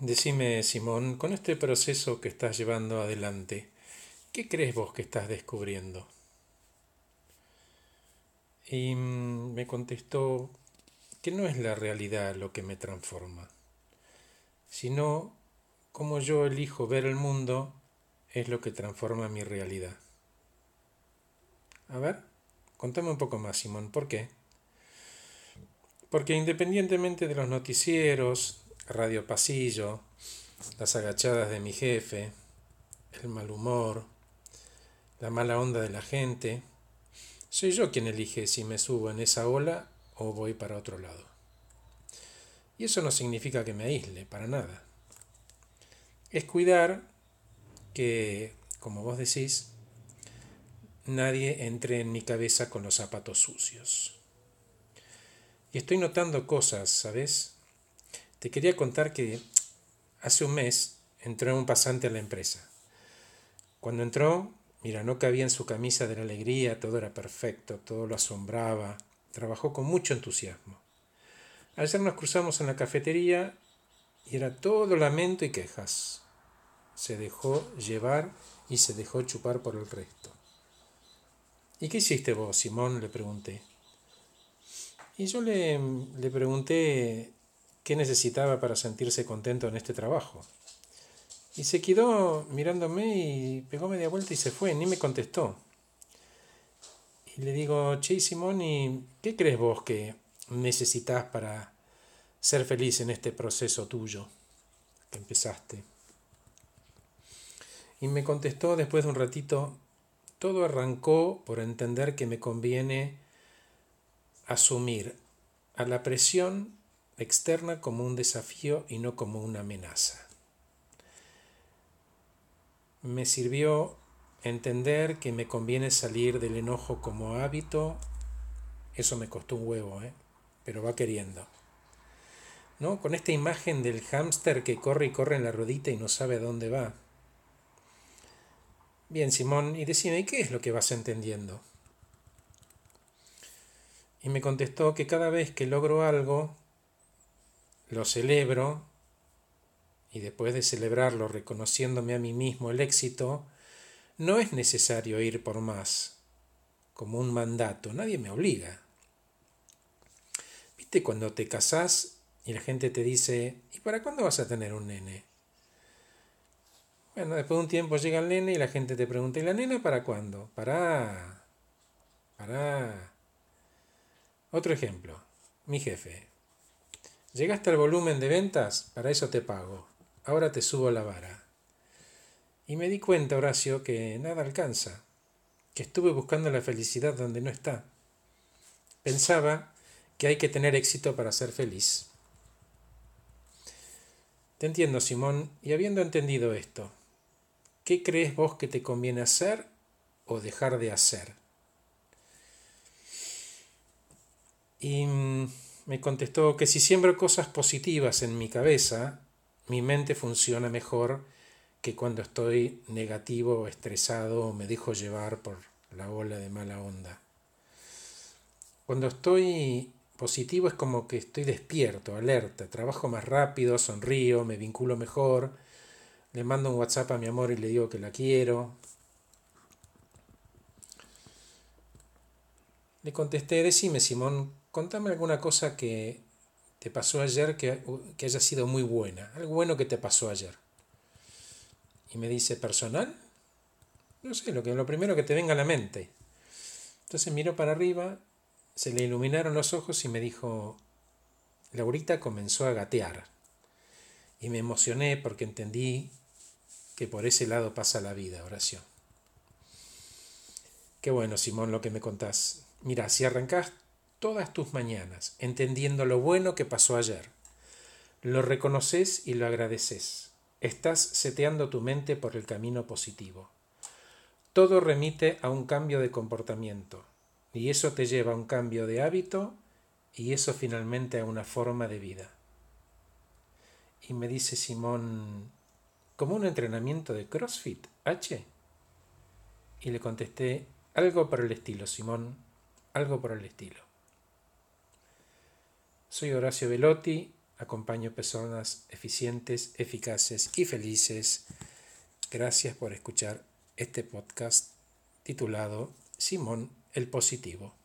Decime, Simón, con este proceso que estás llevando adelante, ¿qué crees vos que estás descubriendo? Y mm, me contestó que no es la realidad lo que me transforma, sino cómo yo elijo ver el mundo es lo que transforma mi realidad. A ver, contame un poco más, Simón, ¿por qué? Porque independientemente de los noticieros, radio pasillo, las agachadas de mi jefe, el mal humor, la mala onda de la gente, soy yo quien elige si me subo en esa ola o voy para otro lado. Y eso no significa que me aísle, para nada. Es cuidar que, como vos decís, nadie entre en mi cabeza con los zapatos sucios. Y estoy notando cosas, ¿sabes? Te quería contar que hace un mes entró un pasante a la empresa. Cuando entró, mira, no cabía en su camisa de la alegría, todo era perfecto, todo lo asombraba, trabajó con mucho entusiasmo. Ayer nos cruzamos en la cafetería y era todo lamento y quejas. Se dejó llevar y se dejó chupar por el resto. ¿Y qué hiciste vos, Simón? le pregunté. Y yo le, le pregunté qué necesitaba para sentirse contento en este trabajo. Y se quedó mirándome y pegó media vuelta y se fue, ni me contestó. Y le digo, Che, Simón, ¿y qué crees vos que necesitas para ser feliz en este proceso tuyo que empezaste? Y me contestó después de un ratito, todo arrancó por entender que me conviene asumir a la presión externa como un desafío y no como una amenaza. Me sirvió entender que me conviene salir del enojo como hábito. Eso me costó un huevo, ¿eh? pero va queriendo. ¿No? Con esta imagen del hámster que corre y corre en la rodita y no sabe a dónde va. Bien, Simón, y decime, ¿y qué es lo que vas entendiendo? Y me contestó que cada vez que logro algo, lo celebro y después de celebrarlo reconociéndome a mí mismo el éxito, no es necesario ir por más, como un mandato, nadie me obliga. ¿Viste cuando te casás y la gente te dice, ¿y para cuándo vas a tener un nene? Bueno, después de un tiempo llega el nene y la gente te pregunta, ¿y la nena para cuándo? Para... Para... Otro ejemplo, mi jefe. Llegaste al volumen de ventas, para eso te pago. Ahora te subo la vara. Y me di cuenta, Horacio, que nada alcanza, que estuve buscando la felicidad donde no está. Pensaba que hay que tener éxito para ser feliz. Te entiendo, Simón, y habiendo entendido esto, ¿qué crees vos que te conviene hacer o dejar de hacer? Y mm, me contestó que si siembro cosas positivas en mi cabeza, mi mente funciona mejor que cuando estoy negativo estresado o me dejo llevar por la ola de mala onda. Cuando estoy positivo es como que estoy despierto, alerta, trabajo más rápido, sonrío, me vinculo mejor, le mando un WhatsApp a mi amor y le digo que la quiero. Le contesté, decime Simón, contame alguna cosa que te pasó ayer que, que, haya sido muy buena, algo bueno que te pasó ayer. Y me dice, ¿personal? No sé, lo, que, lo primero que te venga a la mente. Entonces miró para arriba, se le iluminaron los ojos y me dijo, Laurita comenzó a gatear. Y me emocioné porque entendí que por ese lado pasa la vida, oración. Qué bueno, Simón, lo que me contás. Mira, si arrancás todas tus mañanas, entendiendo lo bueno que pasó ayer. Lo reconoces y lo agradeces. Estás seteando tu mente por el camino positivo. Todo remite a un cambio de comportamiento, y eso te lleva a un cambio de hábito, y eso finalmente a una forma de vida. Y me dice Simón, ¿como un entrenamiento de CrossFit, H? Y le contesté, algo por el estilo, Simón, algo por el estilo. Soy Horacio Velotti, acompaño personas eficientes, eficaces y felices. Gracias por escuchar este podcast titulado Simón el Positivo.